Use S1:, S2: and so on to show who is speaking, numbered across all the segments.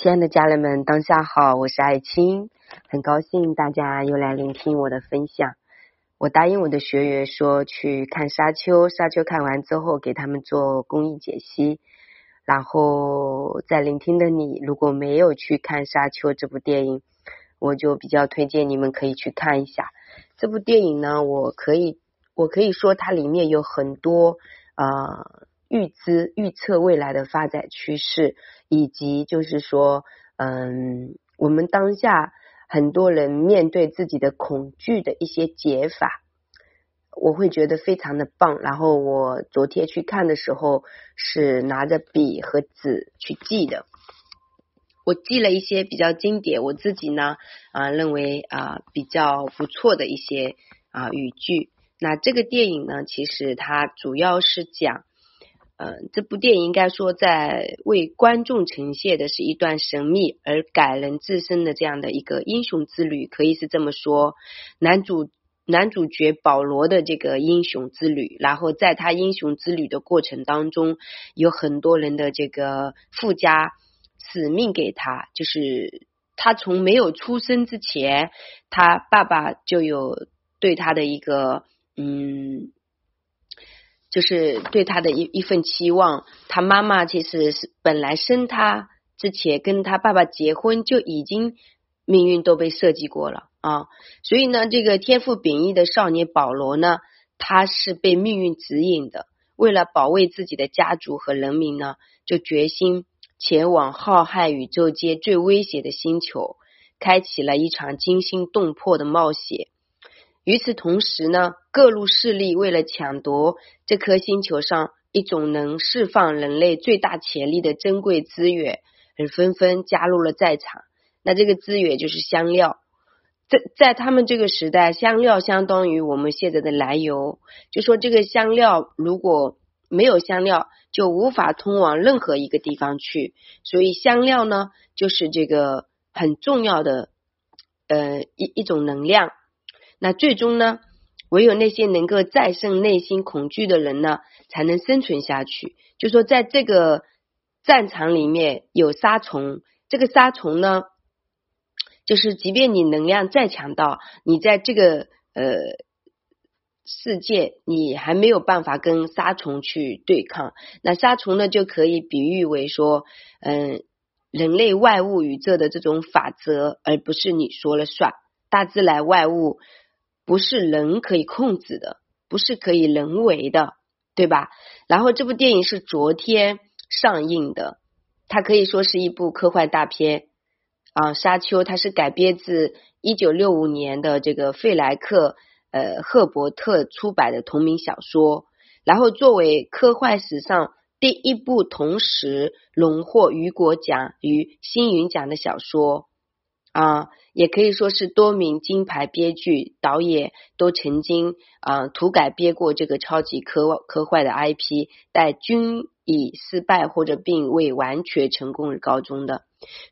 S1: 亲爱的家人们，当下好，我是爱青，很高兴大家又来聆听我的分享。我答应我的学员说去看沙丘，沙丘看完之后给他们做公益解析。然后在聆听的你，如果没有去看沙丘这部电影，我就比较推荐你们可以去看一下这部电影呢。我可以我可以说它里面有很多啊。预知、预测未来的发展趋势，以及就是说，嗯，我们当下很多人面对自己的恐惧的一些解法，我会觉得非常的棒。然后我昨天去看的时候，是拿着笔和纸去记的，我记了一些比较经典，我自己呢啊认为啊比较不错的一些啊语句。那这个电影呢，其实它主要是讲。嗯，这部电影应该说在为观众呈现的是一段神秘而感人至深的这样的一个英雄之旅，可以是这么说。男主男主角保罗的这个英雄之旅，然后在他英雄之旅的过程当中，有很多人的这个附加使命给他，就是他从没有出生之前，他爸爸就有对他的一个嗯。就是对他的一一份期望，他妈妈其实是本来生他之前跟他爸爸结婚就已经命运都被设计过了啊，所以呢，这个天赋秉异的少年保罗呢，他是被命运指引的，为了保卫自己的家族和人民呢，就决心前往浩瀚宇宙间最危险的星球，开启了一场惊心动魄的冒险。与此同时呢，各路势力为了抢夺这颗星球上一种能释放人类最大潜力的珍贵资源，而纷纷加入了在场。那这个资源就是香料，在在他们这个时代，香料相当于我们现在的燃油。就说这个香料如果没有香料，就无法通往任何一个地方去。所以香料呢，就是这个很重要的呃一一种能量。那最终呢，唯有那些能够战胜内心恐惧的人呢，才能生存下去。就说在这个战场里面有杀虫，这个杀虫呢，就是即便你能量再强大，你在这个呃世界，你还没有办法跟杀虫去对抗。那杀虫呢，就可以比喻为说，嗯，人类外物宇宙的这种法则，而不是你说了算，大自然外物。不是人可以控制的，不是可以人为的，对吧？然后这部电影是昨天上映的，它可以说是一部科幻大片啊。沙丘它是改编自一九六五年的这个费莱克呃赫伯特出版的同名小说，然后作为科幻史上第一部同时荣获雨果奖与星云奖的小说。啊，也可以说是多名金牌编剧、导演都曾经啊涂改编过这个超级科科幻的 IP，但均以失败或者并未完全成功而告终的。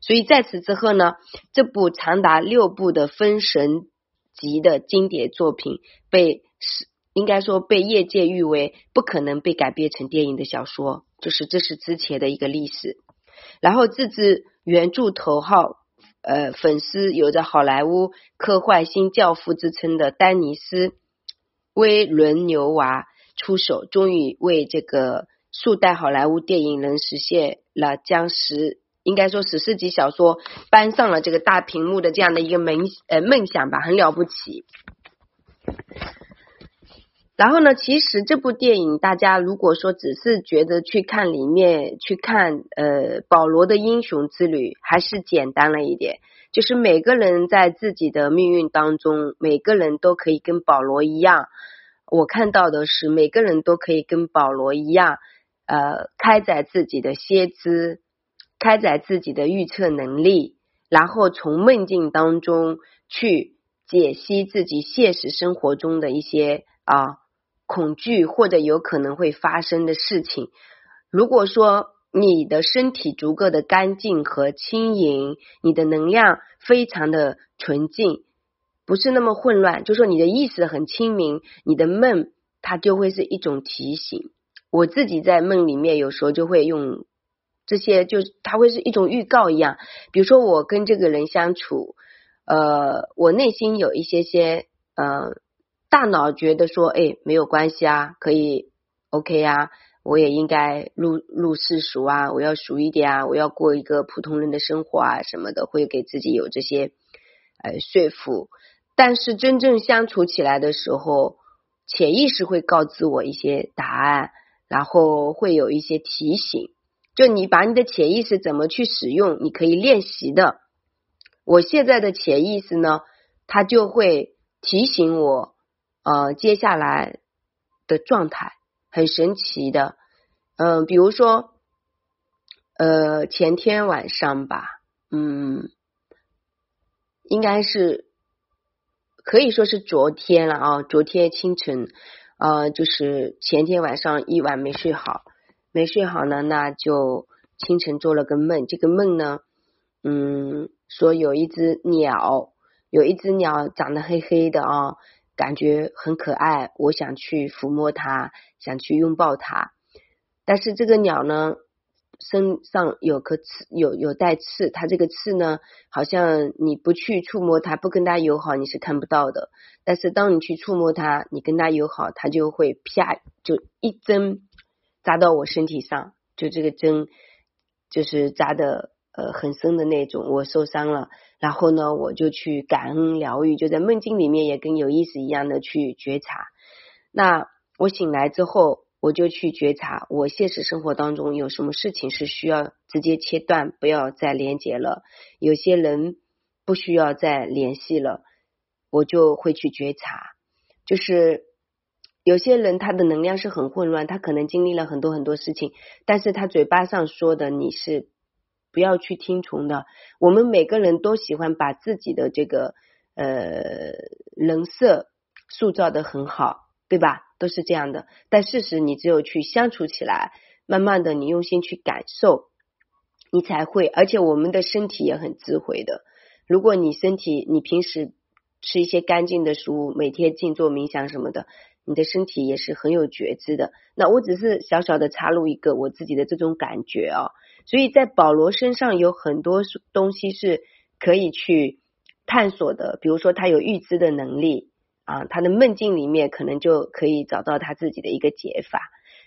S1: 所以在此之后呢，这部长达六部的封神级的经典作品，被是应该说被业界誉为不可能被改编成电影的小说，就是这是之前的一个历史。然后自制原著头号。呃，粉丝有着好莱坞科幻新教父之称的丹尼斯·威伦牛娃出手，终于为这个数代好莱坞电影人实现了将十应该说史诗级小说搬上了这个大屏幕的这样的一个梦呃梦想吧，很了不起。然后呢，其实这部电影，大家如果说只是觉得去看里面去看呃保罗的英雄之旅，还是简单了一点。就是每个人在自己的命运当中，每个人都可以跟保罗一样。我看到的是，每个人都可以跟保罗一样，呃，开展自己的先知，开展自己的预测能力，然后从梦境当中去解析自己现实生活中的一些啊。恐惧或者有可能会发生的事情。如果说你的身体足够的干净和轻盈，你的能量非常的纯净，不是那么混乱，就说你的意识很清明，你的梦它就会是一种提醒。我自己在梦里面有时候就会用这些就是它会是一种预告一样。比如说我跟这个人相处，呃，我内心有一些些呃，大脑觉得说，哎，没有关系啊，可以 OK 啊，我也应该入入世俗啊，我要俗一点啊，我要过一个普通人的生活啊什么的，会给自己有这些呃说服。但是真正相处起来的时候，潜意识会告知我一些答案，然后会有一些提醒。就你把你的潜意识怎么去使用，你可以练习的。我现在的潜意识呢，它就会提醒我，呃，接下来的状态很神奇的。嗯，比如说，呃，前天晚上吧，嗯，应该是。可以说是昨天了啊，昨天清晨，呃，就是前天晚上一晚没睡好，没睡好呢，那就清晨做了个梦，这个梦呢，嗯，说有一只鸟，有一只鸟长得黑黑的啊，感觉很可爱，我想去抚摸它，想去拥抱它，但是这个鸟呢。身上有颗刺，有有带刺，它这个刺呢，好像你不去触摸它，不跟它友好，你是看不到的。但是当你去触摸它，你跟它友好，它就会啪，就一针扎到我身体上，就这个针就是扎的呃很深的那种，我受伤了。然后呢，我就去感恩疗愈，就在梦境里面也跟有意识一样的去觉察。那我醒来之后。我就去觉察，我现实生活当中有什么事情是需要直接切断，不要再连接了。有些人不需要再联系了，我就会去觉察。就是有些人他的能量是很混乱，他可能经历了很多很多事情，但是他嘴巴上说的你是不要去听从的。我们每个人都喜欢把自己的这个呃人设塑造的很好。对吧？都是这样的。但事实，你只有去相处起来，慢慢的，你用心去感受，你才会。而且，我们的身体也很智慧的。如果你身体，你平时吃一些干净的食物，每天静坐冥想什么的，你的身体也是很有觉知的。那我只是小小的插入一个我自己的这种感觉啊。所以在保罗身上有很多东西是可以去探索的，比如说他有预知的能力。啊，他的梦境里面可能就可以找到他自己的一个解法，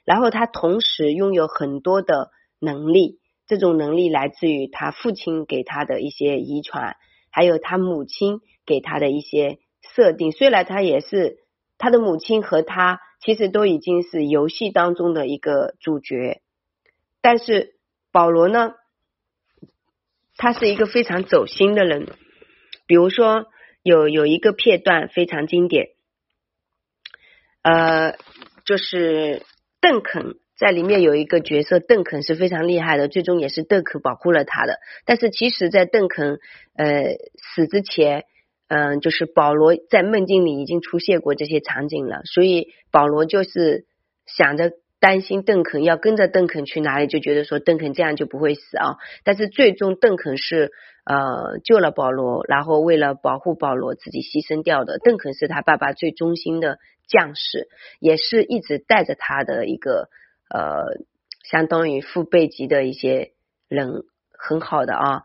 S1: 然后他同时拥有很多的能力，这种能力来自于他父亲给他的一些遗传，还有他母亲给他的一些设定。虽然他也是他的母亲和他其实都已经是游戏当中的一个主角，但是保罗呢，他是一个非常走心的人，比如说。有有一个片段非常经典，呃，就是邓肯在里面有一个角色，邓肯是非常厉害的，最终也是邓肯保护了他的。但是其实，在邓肯呃死之前，嗯，就是保罗在梦境里已经出现过这些场景了，所以保罗就是想着。担心邓肯要跟着邓肯去哪里，就觉得说邓肯这样就不会死啊。但是最终邓肯是呃救了保罗，然后为了保护保罗自己牺牲掉的。邓肯是他爸爸最忠心的将士，也是一直带着他的一个呃相当于父辈级的一些人，很好的啊。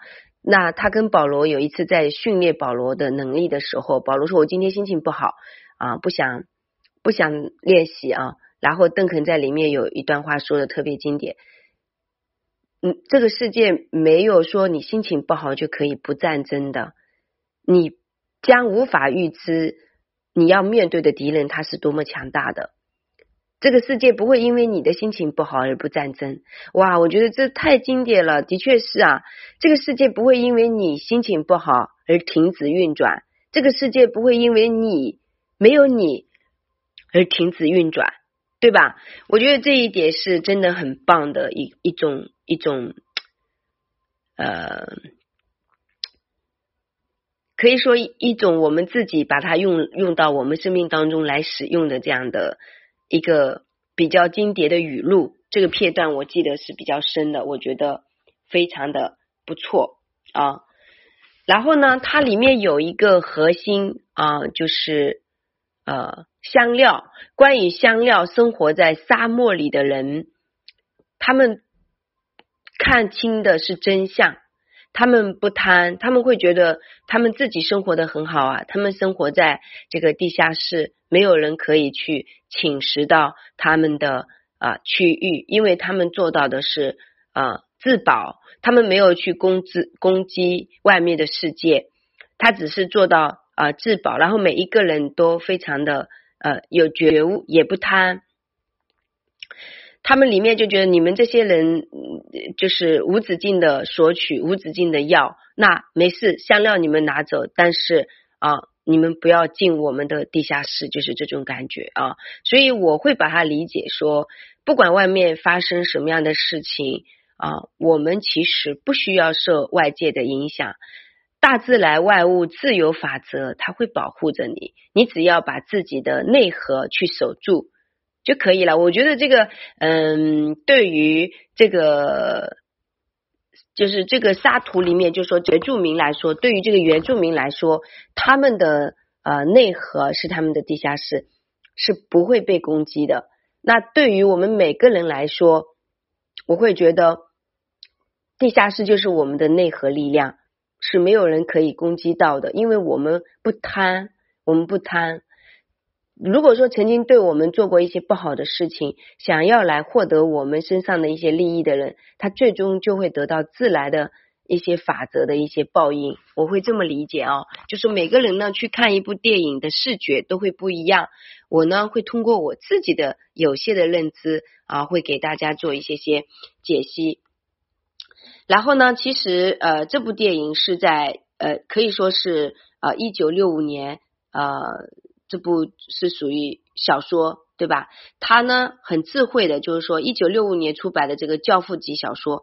S1: 那他跟保罗有一次在训练保罗的能力的时候，保罗说：“我今天心情不好啊，不想不想练习啊。”然后邓肯在里面有一段话说的特别经典，嗯，这个世界没有说你心情不好就可以不战争的，你将无法预知你要面对的敌人他是多么强大的。这个世界不会因为你的心情不好而不战争。哇，我觉得这太经典了，的确是啊，这个世界不会因为你心情不好而停止运转，这个世界不会因为你没有你而停止运转。对吧？我觉得这一点是真的很棒的一一种一种，呃，可以说一种我们自己把它用用到我们生命当中来使用的这样的一个比较经典的语录。这个片段我记得是比较深的，我觉得非常的不错啊。然后呢，它里面有一个核心啊，就是呃。香料，关于香料，生活在沙漠里的人，他们看清的是真相。他们不贪，他们会觉得他们自己生活的很好啊。他们生活在这个地下室，没有人可以去侵蚀到他们的啊区域，因为他们做到的是啊自保，他们没有去攻击攻击外面的世界，他只是做到啊自保。然后每一个人都非常的呃有觉悟，也不贪。他们里面就觉得你们这些人就是无止境的索取，无止境的要，那没事，香料你们拿走，但是啊，你们不要进我们的地下室，就是这种感觉啊。所以我会把它理解说，不管外面发生什么样的事情啊，我们其实不需要受外界的影响，大自然万物自有法则，它会保护着你，你只要把自己的内核去守住。就可以了。我觉得这个，嗯，对于这个，就是这个沙图里面，就说原住民来说，对于这个原住民来说，他们的呃内核是他们的地下室，是不会被攻击的。那对于我们每个人来说，我会觉得地下室就是我们的内核力量，是没有人可以攻击到的，因为我们不贪，我们不贪。如果说曾经对我们做过一些不好的事情，想要来获得我们身上的一些利益的人，他最终就会得到自来的一些法则的一些报应。我会这么理解啊，就是每个人呢去看一部电影的视觉都会不一样。我呢会通过我自己的有限的认知啊，会给大家做一些些解析。然后呢，其实呃这部电影是在呃可以说是呃一九六五年呃。这部是属于小说，对吧？他呢很智慧的，就是说，一九六五年出版的这个教父级小说，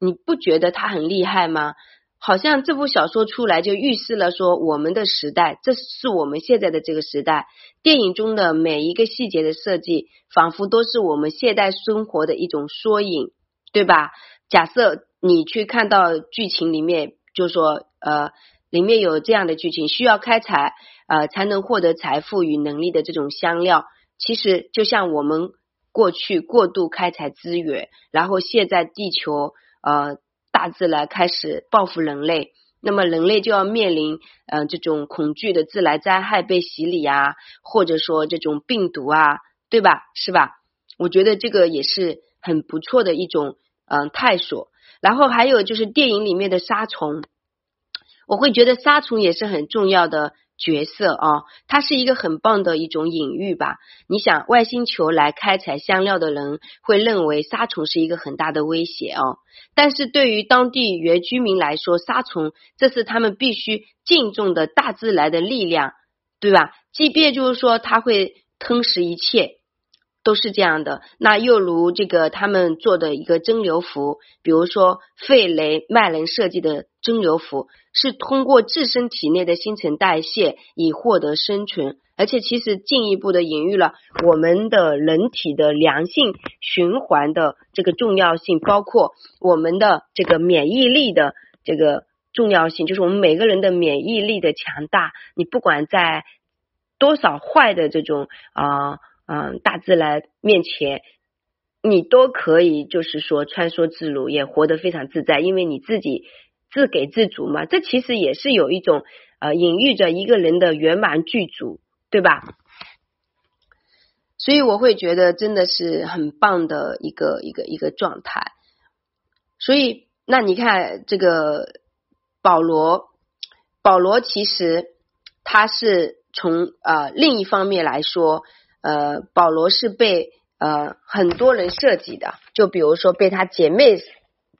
S1: 你不觉得他很厉害吗？好像这部小说出来就预示了说，我们的时代，这是我们现在的这个时代。电影中的每一个细节的设计，仿佛都是我们现代生活的一种缩影，对吧？假设你去看到剧情里面，就说呃，里面有这样的剧情，需要开采。呃，才能获得财富与能力的这种香料，其实就像我们过去过度开采资源，然后现在地球呃大自然开始报复人类，那么人类就要面临呃这种恐惧的自然灾害被洗礼啊，或者说这种病毒啊，对吧？是吧？我觉得这个也是很不错的一种嗯探索。然后还有就是电影里面的杀虫，我会觉得杀虫也是很重要的。角色啊，它是一个很棒的一种隐喻吧。你想，外星球来开采香料的人会认为杀虫是一个很大的威胁哦，但是对于当地原居民来说，杀虫这是他们必须敬重的大自然的力量，对吧？即便就是说它会吞噬一切，都是这样的。那又如这个他们做的一个蒸馏服，比如说费雷麦人设计的蒸馏服。是通过自身体内的新陈代谢以获得生存，而且其实进一步的隐喻了我们的人体的良性循环的这个重要性，包括我们的这个免疫力的这个重要性，就是我们每个人的免疫力的强大。你不管在多少坏的这种啊嗯大自然面前，你都可以就是说穿梭自如，也活得非常自在，因为你自己。自给自足嘛，这其实也是有一种呃隐喻着一个人的圆满具足，对吧？所以我会觉得真的是很棒的一个一个一个状态。所以那你看这个保罗，保罗其实他是从呃另一方面来说，呃保罗是被呃很多人设计的，就比如说被他姐妹。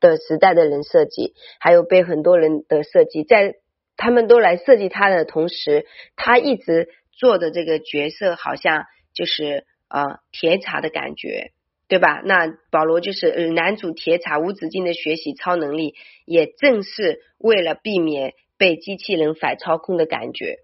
S1: 的时代的人设计，还有被很多人的设计，在他们都来设计他的同时，他一直做的这个角色好像就是呃铁茶的感觉，对吧？那保罗就是男主铁茶无止境的学习超能力，也正是为了避免被机器人反操控的感觉。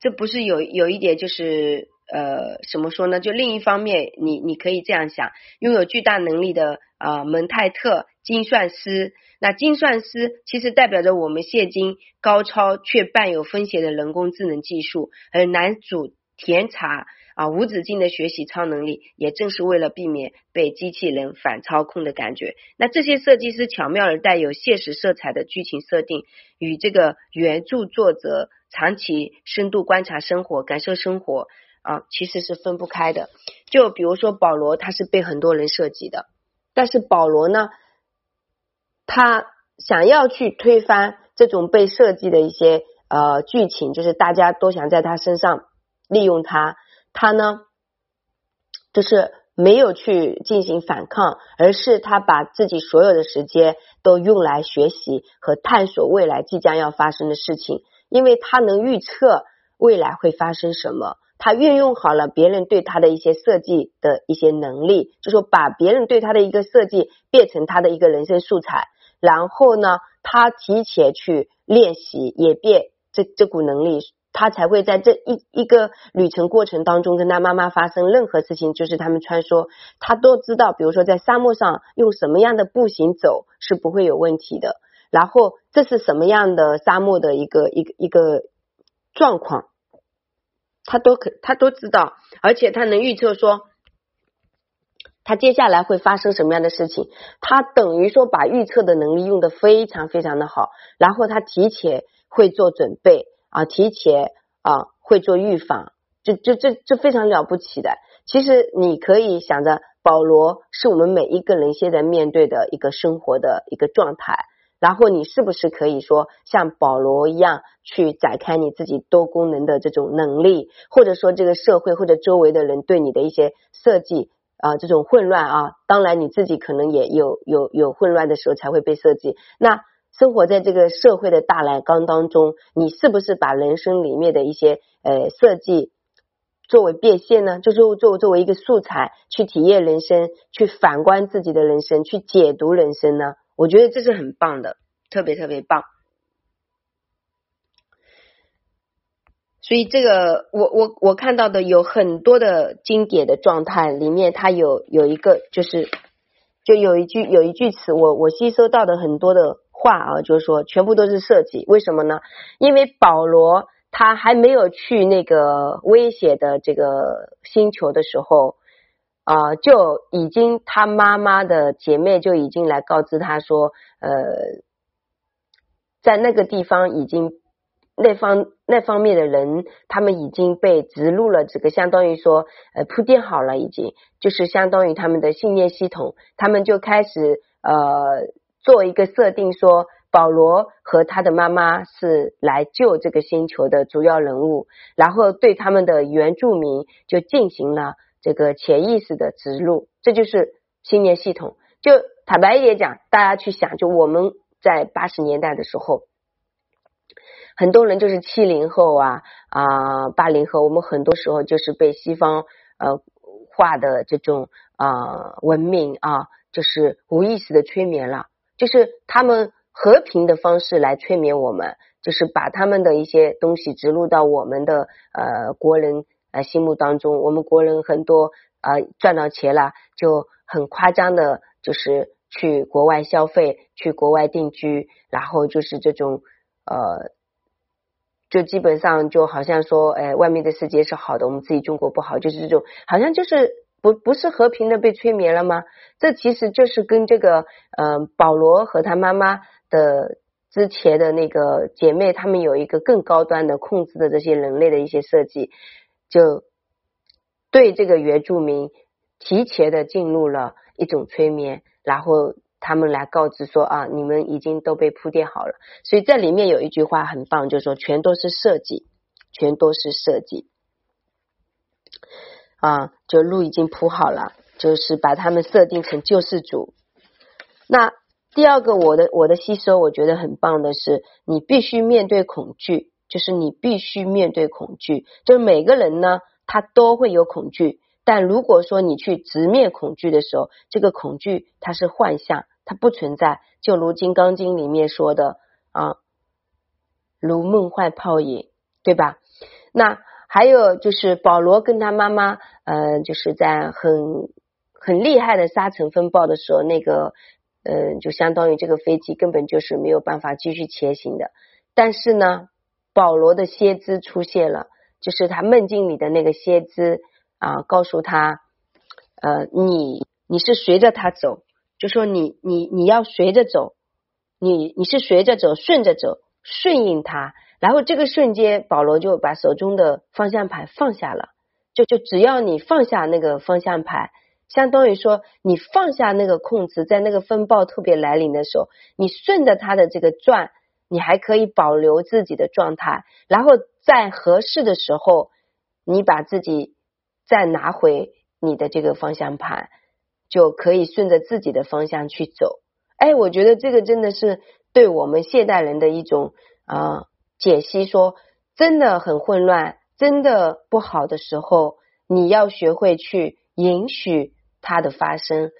S1: 这不是有有一点就是。呃，怎么说呢？就另一方面，你你可以这样想：拥有巨大能力的啊，蒙泰特精算师。那精算师其实代表着我们现今高超却伴有风险的人工智能技术。而男主甜茶啊无止境的学习超能力，也正是为了避免被机器人反操控的感觉。那这些设计师巧妙而带有现实色彩的剧情设定，与这个原著作者长期深度观察生活、感受生活啊，其实是分不开的。就比如说保罗，他是被很多人设计的，但是保罗呢，他想要去推翻这种被设计的一些。呃，剧情就是大家都想在他身上利用他，他呢就是没有去进行反抗，而是他把自己所有的时间都用来学习和探索未来即将要发生的事情，因为他能预测未来会发生什么，他运用好了别人对他的一些设计的一些能力，就说把别人对他的一个设计变成他的一个人生素材，然后呢，他提前去练习，也变。这这股能力，他才会在这一一个旅程过程当中跟他妈妈发生任何事情，就是他们穿梭，他都知道，比如说在沙漠上用什么样的步行走是不会有问题的。然后这是什么样的沙漠的一个一个一个状况，他都可他都知道，而且他能预测说他接下来会发生什么样的事情，他等于说把预测的能力用的非常非常的好，然后他提前。会做准备啊，提前啊会做预防，这这这这非常了不起的。其实你可以想着，保罗是我们每一个人现在面对的一个生活的一个状态，然后你是不是可以说像保罗一样去展开你自己多功能的这种能力，或者说这个社会或者周围的人对你的一些设计啊这种混乱啊，当然你自己可能也有有有混乱的时候才会被设计那。生活在这个社会的大染缸当中，你是不是把人生里面的一些呃设计作为变现呢？就是作作为一个素材去体验人生，去反观自己的人生，去解读人生呢？我觉得这是很棒的，特别特别棒。所以这个我我我看到的有很多的经典的状态里面，它有有一个就是就有一句有一句词，我我吸收到的很多的。话啊，就是说全部都是设计，为什么呢？因为保罗他还没有去那个危险的这个星球的时候啊，就已经他妈妈的姐妹就已经来告知他说，呃，在那个地方已经那方那方面的人，他们已经被植入了这个相当于说呃铺垫好了，已经就是相当于他们的信念系统，他们就开始呃。做一个设定，说保罗和他的妈妈是来救这个星球的主要人物，然后对他们的原住民就进行了这个潜意识的植入，这就是信念系统。就坦白一点讲，大家去想，就我们在八十年代的时候，很多人就是七零后啊啊八零后，我们很多时候就是被西方呃化的这种啊文明啊，就是无意识的催眠了。就是他们和平的方式来催眠我们，就是把他们的一些东西植入到我们的呃国人呃心目当中。我们国人很多啊赚到钱了，就很夸张的，就是去国外消费，去国外定居，然后就是这种呃，就基本上就好像说，哎，外面的世界是好的，我们自己中国不好，就是这种，好像就是。不不是和平的被催眠了吗？这其实就是跟这个呃保罗和他妈妈的之前的那个姐妹，他们有一个更高端的控制的这些人类的一些设计，就对这个原住民提前的进入了一种催眠，然后他们来告知说啊，你们已经都被铺垫好了。所以这里面有一句话很棒，就是说全都是设计，全都是设计。啊，就路已经铺好了，就是把他们设定成救世主。那第二个，我的我的吸收，我觉得很棒的是，你必须面对恐惧，就是你必须面对恐惧。就是每个人呢，他都会有恐惧，但如果说你去直面恐惧的时候，这个恐惧它是幻象，它不存在。就如《金刚经》里面说的啊，如梦幻泡影，对吧？那。还有就是保罗跟他妈妈，呃，就是在很很厉害的沙尘风暴的时候，那个，嗯，就相当于这个飞机根本就是没有办法继续前行的。但是呢，保罗的先知出现了，就是他梦境里的那个先知啊，告诉他，呃，你你是随着他走，就说你你你要随着走，你你是随着走，顺着走，顺应他。然后这个瞬间，保罗就把手中的方向盘放下了，就就只要你放下那个方向盘，相当于说你放下那个控制，在那个风暴特别来临的时候，你顺着它的这个转，你还可以保留自己的状态，然后在合适的时候，你把自己。再拿回你的这个方向盘，就可以顺着自己的方向去走。哎，我觉得这个真的是对我们现代人的一种啊解析。说真的很混乱，真的不好的时候，你要学会去允许它的发生，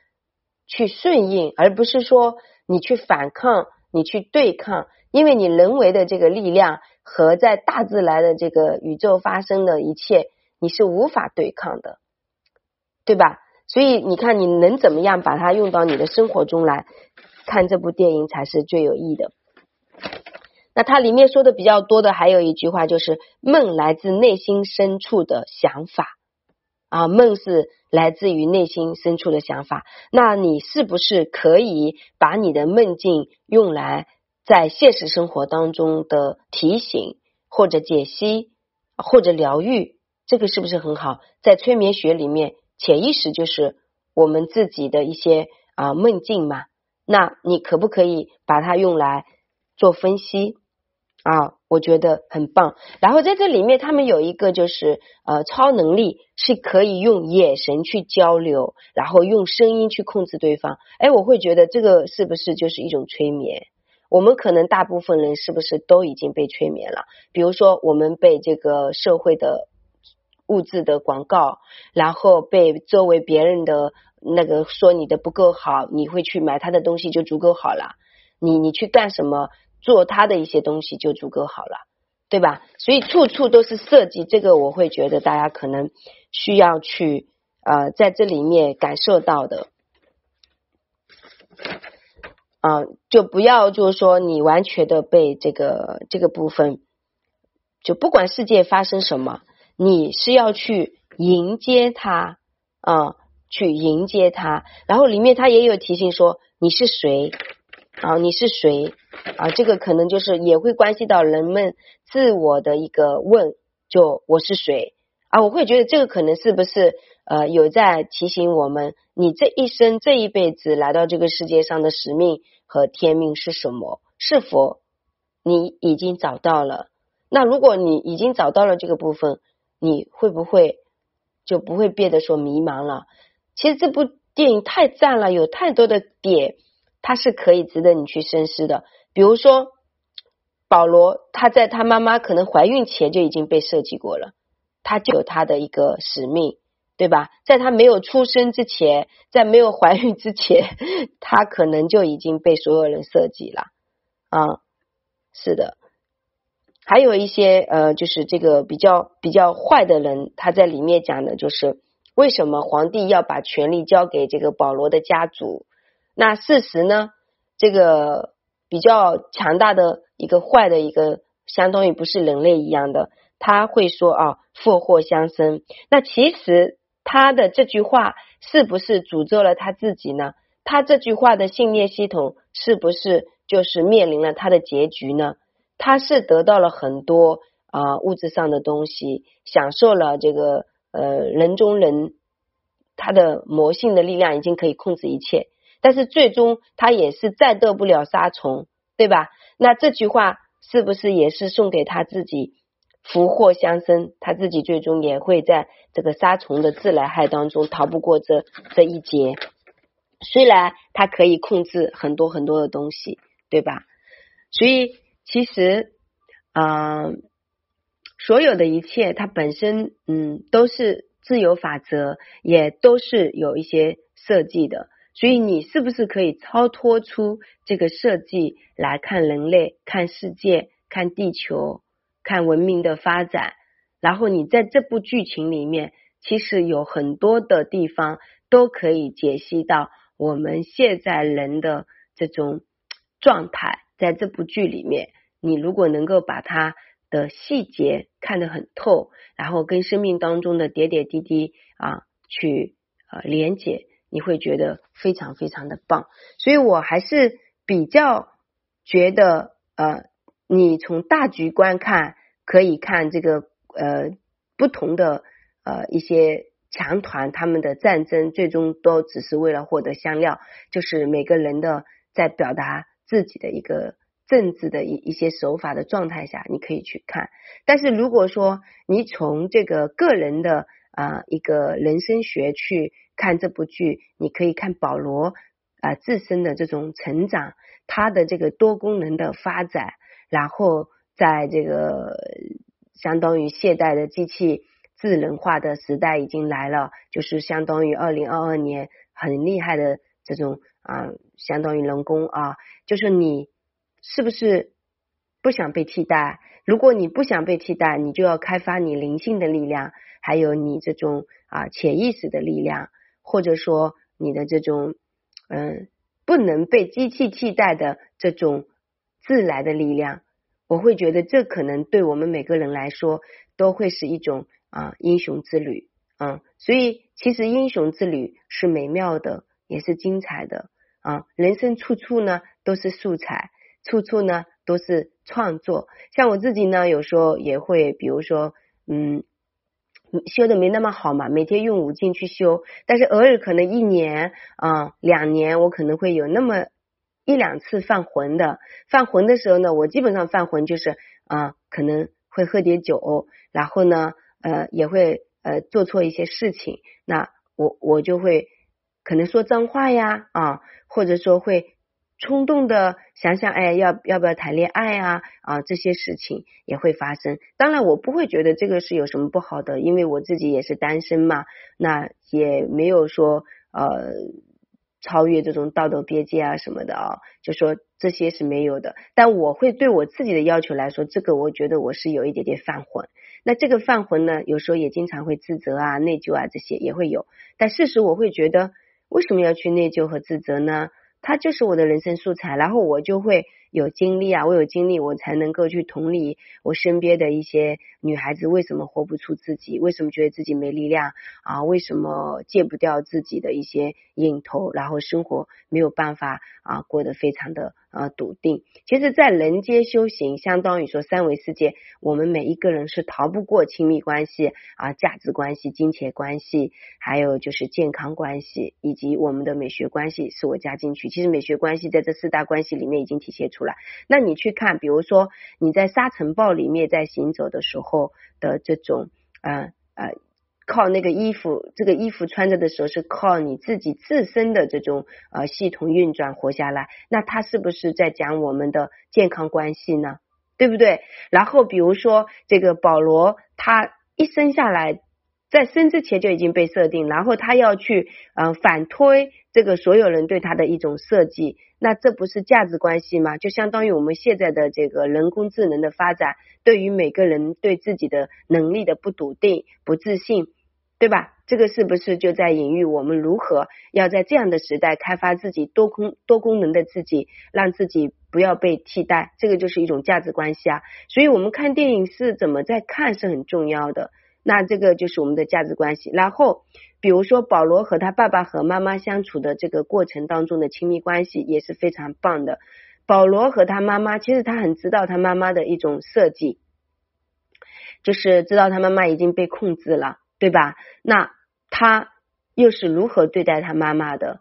S1: 去顺应，而不是说你去反抗，你去对抗。因为你人为的这个力量和在大自然的这个宇宙发生的一切。你是无法对抗的，对吧？所以你看，你能怎么样把它用到你的生活中来？看这部电影才是最有益的。那它里面说的比较多的还有一句话，就是梦来自内心深处的想法啊，梦是来自于内心深处的想法。那你是不是可以把你的梦境用来在现实生活当中的提醒，或者解析，或者疗愈？这个是不是很好？在催眠学里面，潜意识就是我们自己的一些啊梦境嘛。那你可不可以把它用来做分析啊？我觉得很棒。然后在这里面，他们有一个就是呃超能力，是可以用眼神去交流，然后用声音去控制对方。哎，我会觉得这个是不是就是一种催眠？我们可能大部分人是不是都已经被催眠了？比如说，我们被这个社会的。物质的广告，然后被周围别人的那个说你的不够好，你会去买他的东西就足够好了。你你去干什么，做他的一些东西就足够好了，对吧？所以处处都是设计，这个我会觉得大家可能需要去呃在这里面感受到的啊，就不要就是说你完全的被这个这个部分，就不管世界发生什么。你是要去迎接他啊，去迎接他。然后里面他也有提醒说你是谁啊？你是谁啊？这个可能就是也会关系到人们自我的一个问，就我是谁啊？我会觉得这个可能是不是呃有在提醒我们，你这一生这一辈子来到这个世界上的使命和天命是什么？是否你已经找到了？那如果你已经找到了这个部分。你会不会就不会变得说迷茫了？其实这部电影太赞了，有太多的点，它是可以值得你去深思的。比如说，保罗他在他妈妈可能怀孕前就已经被设计过了，他就有他的一个使命，对吧？在他没有出生之前，在没有怀孕之前，他可能就已经被所有人设计了啊，是的。还有一些呃，就是这个比较比较坏的人，他在里面讲的就是为什么皇帝要把权力交给这个保罗的家族？那事实呢？这个比较强大的一个坏的一个，相当于不是人类一样的，他会说啊，祸祸相生。那其实他的这句话是不是诅咒了他自己呢？他这句话的信念系统是不是就是面临了他的结局呢？他是得到了很多啊物质上的东西，享受了这个呃人中人，他的魔性的力量已经可以控制一切，但是最终他也是再得不了杀虫，对吧？那这句话是不是也是送给他自己福祸相生？他自己最终也会在这个杀虫的自来害当中逃不过这这一劫。虽然他可以控制很多很多的东西，对吧？所以。其实，啊，所有的一切它本身，嗯，都是自由法则，也都是有一些设计的。所以，你是不是可以超脱出这个设计来看人类、看世界、看地球、看文明的发展？然后，你在这部剧情里面，其实有很多的地方都可以解析到我们现在人的这种状态。在这部剧里面，你如果能够把它的细节看得很透，然后跟生命当中的点点滴滴啊去呃连接，你会觉得非常非常的棒。所以我还是比较觉得呃，你从大局观看，可以看这个呃不同的呃一些强团他们的战争，最终都只是为了获得香料，就是每个人的在表达自己的一个。政治的一一些手法的状态下，你可以去看。但是如果说你从这个个人的啊一个人生学去看这部剧，你可以看保罗啊自身的这种成长，他的这个多功能的发展，然后在这个相当于现代的机器智能化的时代已经来了，就是相当于二零二二年很厉害的这种啊，相当于人工啊，就是你。是不是不想被替代？如果你不想被替代，你就要开发你灵性的力量，还有你这种啊潜意识的力量，或者说你的这种嗯不能被机器替代的这种自来的力量。我会觉得这可能对我们每个人来说都会是一种啊英雄之旅。嗯，所以其实英雄之旅是美妙的，也是精彩的啊。人生处处呢都是素材。处处呢都是创作，像我自己呢，有时候也会，比如说，嗯，修的没那么好嘛，每天用五镜去修，但是偶尔可能一年啊两年，我可能会有那么一两次犯浑的。犯浑的时候呢，我基本上犯浑就是啊，可能会喝点酒，然后呢，呃，也会呃做错一些事情，那我我就会可能说脏话呀啊，或者说会。冲动的想想，哎，要要不要谈恋爱啊？啊，这些事情也会发生。当然，我不会觉得这个是有什么不好的，因为我自己也是单身嘛，那也没有说呃超越这种道德边界啊什么的啊，就说这些是没有的。但我会对我自己的要求来说，这个我觉得我是有一点点犯浑。那这个犯浑呢，有时候也经常会自责啊、内疚啊这些也会有。但事实我会觉得，为什么要去内疚和自责呢？它就是我的人生素材，然后我就会有经历啊，我有经历，我才能够去同理我身边的一些女孩子为什么活不出自己，为什么觉得自己没力量啊，为什么戒不掉自己的一些瘾头，然后生活没有办法啊过得非常的啊笃定。其实，在人间修行，相当于说三维世界，我们每一个人是逃不过亲密关系啊、价值关系、金钱关系，还有就是健康关系，以及我们的美学关系，是我加进去。其实美学关系在这四大关系里面已经体现出来。那你去看，比如说你在沙尘暴里面在行走的时候的这种，呃呃，靠那个衣服，这个衣服穿着的时候是靠你自己自身的这种呃系统运转活下来。那他是不是在讲我们的健康关系呢？对不对？然后比如说这个保罗，他一生下来。在生之前就已经被设定，然后他要去嗯反推这个所有人对他的一种设计，那这不是价值关系吗？就相当于我们现在的这个人工智能的发展，对于每个人对自己的能力的不笃定、不自信，对吧？这个是不是就在隐喻我们如何要在这样的时代开发自己多功多功能的自己，让自己不要被替代？这个就是一种价值关系啊。所以我们看电影是怎么在看是很重要的。那这个就是我们的价值关系。然后，比如说保罗和他爸爸和妈妈相处的这个过程当中的亲密关系也是非常棒的。保罗和他妈妈，其实他很知道他妈妈的一种设计，就是知道他妈妈已经被控制了，对吧？那他又是如何对待他妈妈的？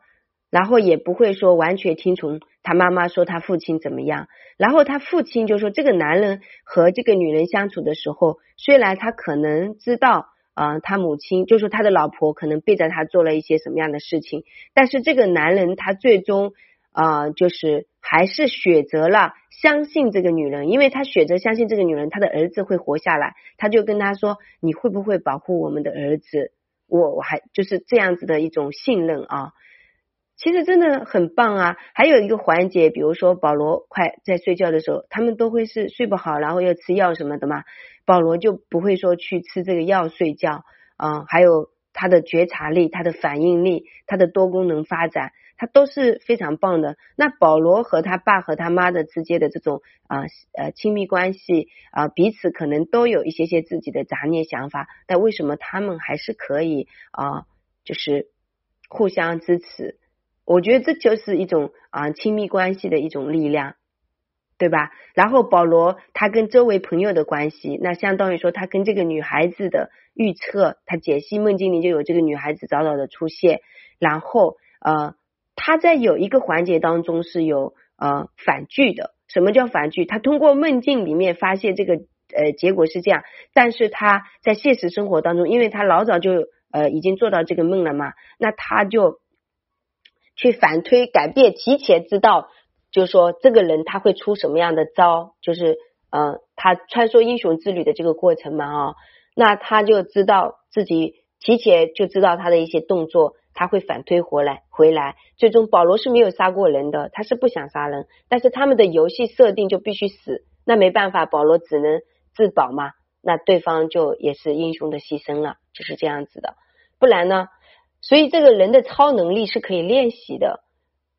S1: 然后也不会说完全听从他妈妈说他父亲怎么样，然后他父亲就说这个男人和这个女人相处的时候，虽然他可能知道啊，他母亲就说他的老婆可能背着他做了一些什么样的事情，但是这个男人他最终啊，就是还是选择了相信这个女人，因为他选择相信这个女人，他的儿子会活下来，他就跟他说你会不会保护我们的儿子？我我还就是这样子的一种信任啊。其实真的很棒啊！还有一个环节，比如说保罗快在睡觉的时候，他们都会是睡不好，然后要吃药什么的嘛。保罗就不会说去吃这个药睡觉啊。还有他的觉察力、他的反应力、他的多功能发展，他都是非常棒的。那保罗和他爸和他妈的之间的这种啊呃亲密关系啊，彼此可能都有一些些自己的杂念想法，但为什么他们还是可以啊，就是互相支持？我觉得这就是一种啊亲密关系的一种力量。对吧？然后保罗他跟周围朋友的关系，那相当于说他跟这个女孩子的预测，他解析梦境里就有这个女孩子早早的出现。然后呃，他在有一个环节当中是有呃反剧的。什么叫反剧？他通过梦境里面发现这个呃结果是这样，但是他在现实生活当中，因为他老早就呃已经做到这个梦了嘛，那他就去反推改变，提前知道。就是说，这个人他会出什么样的招？就是呃，他穿梭英雄之旅的这个过程嘛，啊，那他就知道自己提前就知道他的一些动作，他会反推回来，回来。最终保罗是没有杀过人的，他是不想杀人，但是他们的游戏设定就必须死，那没办法，保罗只能自保嘛。那对方就也是英雄的牺牲了，就是这样子的。不然呢？所以这个人的超能力是可以练习的。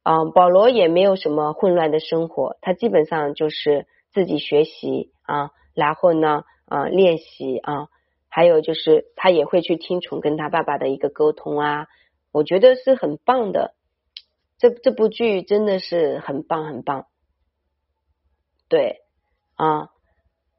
S1: 啊，保罗也没有什么混乱的生活，他基本上就是自己学习啊，然后呢，啊，练习啊，还有就是他也会去听从跟他爸爸的一个沟通啊，我觉得是很棒的。这这部剧真的是很棒很棒，对啊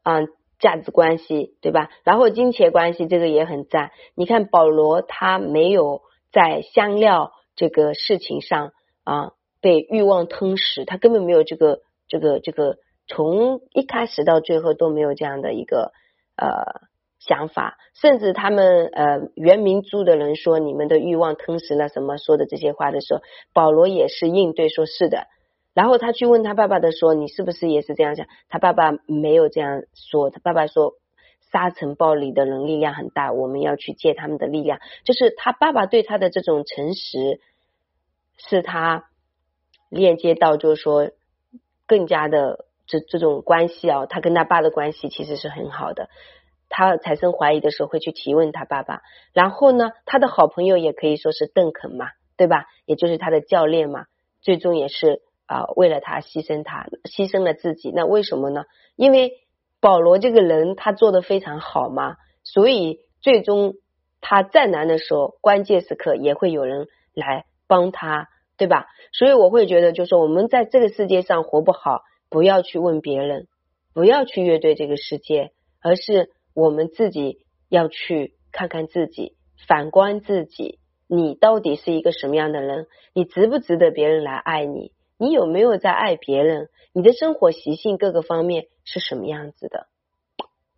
S1: 啊，价值关系对吧？然后金钱关系这个也很赞。你看保罗他没有在香料这个事情上。啊，被欲望吞噬，他根本没有这个这个这个，从一开始到最后都没有这样的一个呃想法，甚至他们呃原民族的人说你们的欲望吞噬了什么说的这些话的时候，保罗也是应对说是的，然后他去问他爸爸的说你是不是也是这样想？他爸爸没有这样说，他爸爸说沙尘暴里的人力量很大，我们要去借他们的力量，就是他爸爸对他的这种诚实。是他链接到，就是说更加的这这种关系啊，他跟他爸的关系其实是很好的。他产生怀疑的时候会去提问他爸爸，然后呢，他的好朋友也可以说是邓肯嘛，对吧？也就是他的教练嘛，最终也是啊为了他牺牲他，牺牲了自己。那为什么呢？因为保罗这个人他做的非常好嘛，所以最终他再难的时候，关键时刻也会有人来。帮他，对吧？所以我会觉得，就是，我们在这个世界上活不好，不要去问别人，不要去乐队这个世界，而是我们自己要去看看自己，反观自己，你到底是一个什么样的人？你值不值得别人来爱你？你有没有在爱别人？你的生活习性各个方面是什么样子的？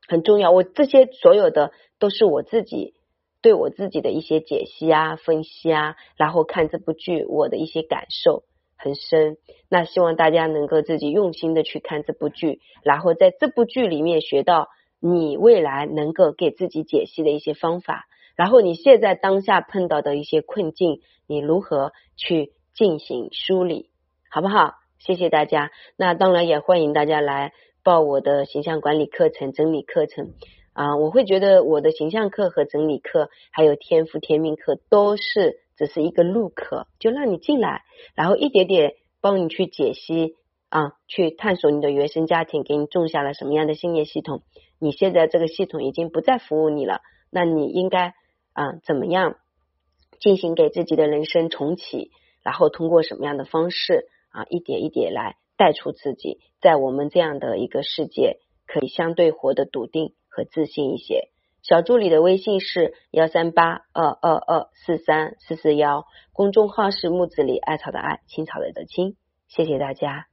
S1: 很重要。我这些所有的都是我自己。对我自己的一些解析啊、分析啊，然后看这部剧，我的一些感受很深。那希望大家能够自己用心的去看这部剧，然后在这部剧里面学到你未来能够给自己解析的一些方法，然后你现在当下碰到的一些困境，你如何去进行梳理，好不好？谢谢大家。那当然也欢迎大家来报我的形象管理课程、整理课程。啊，我会觉得我的形象课和整理课，还有天赋天命课，都是只是一个入课，就让你进来，然后一点点帮你去解析啊，去探索你的原生家庭给你种下了什么样的信念系统。你现在这个系统已经不再服务你了，那你应该啊怎么样进行给自己的人生重启？然后通过什么样的方式啊，一点一点来带出自己，在我们这样的一个世界，可以相对活得笃定。和自信一些。小助理的微信是幺三八二二二四三四四幺，公众号是木子李艾草的艾青草的的青。谢谢大家。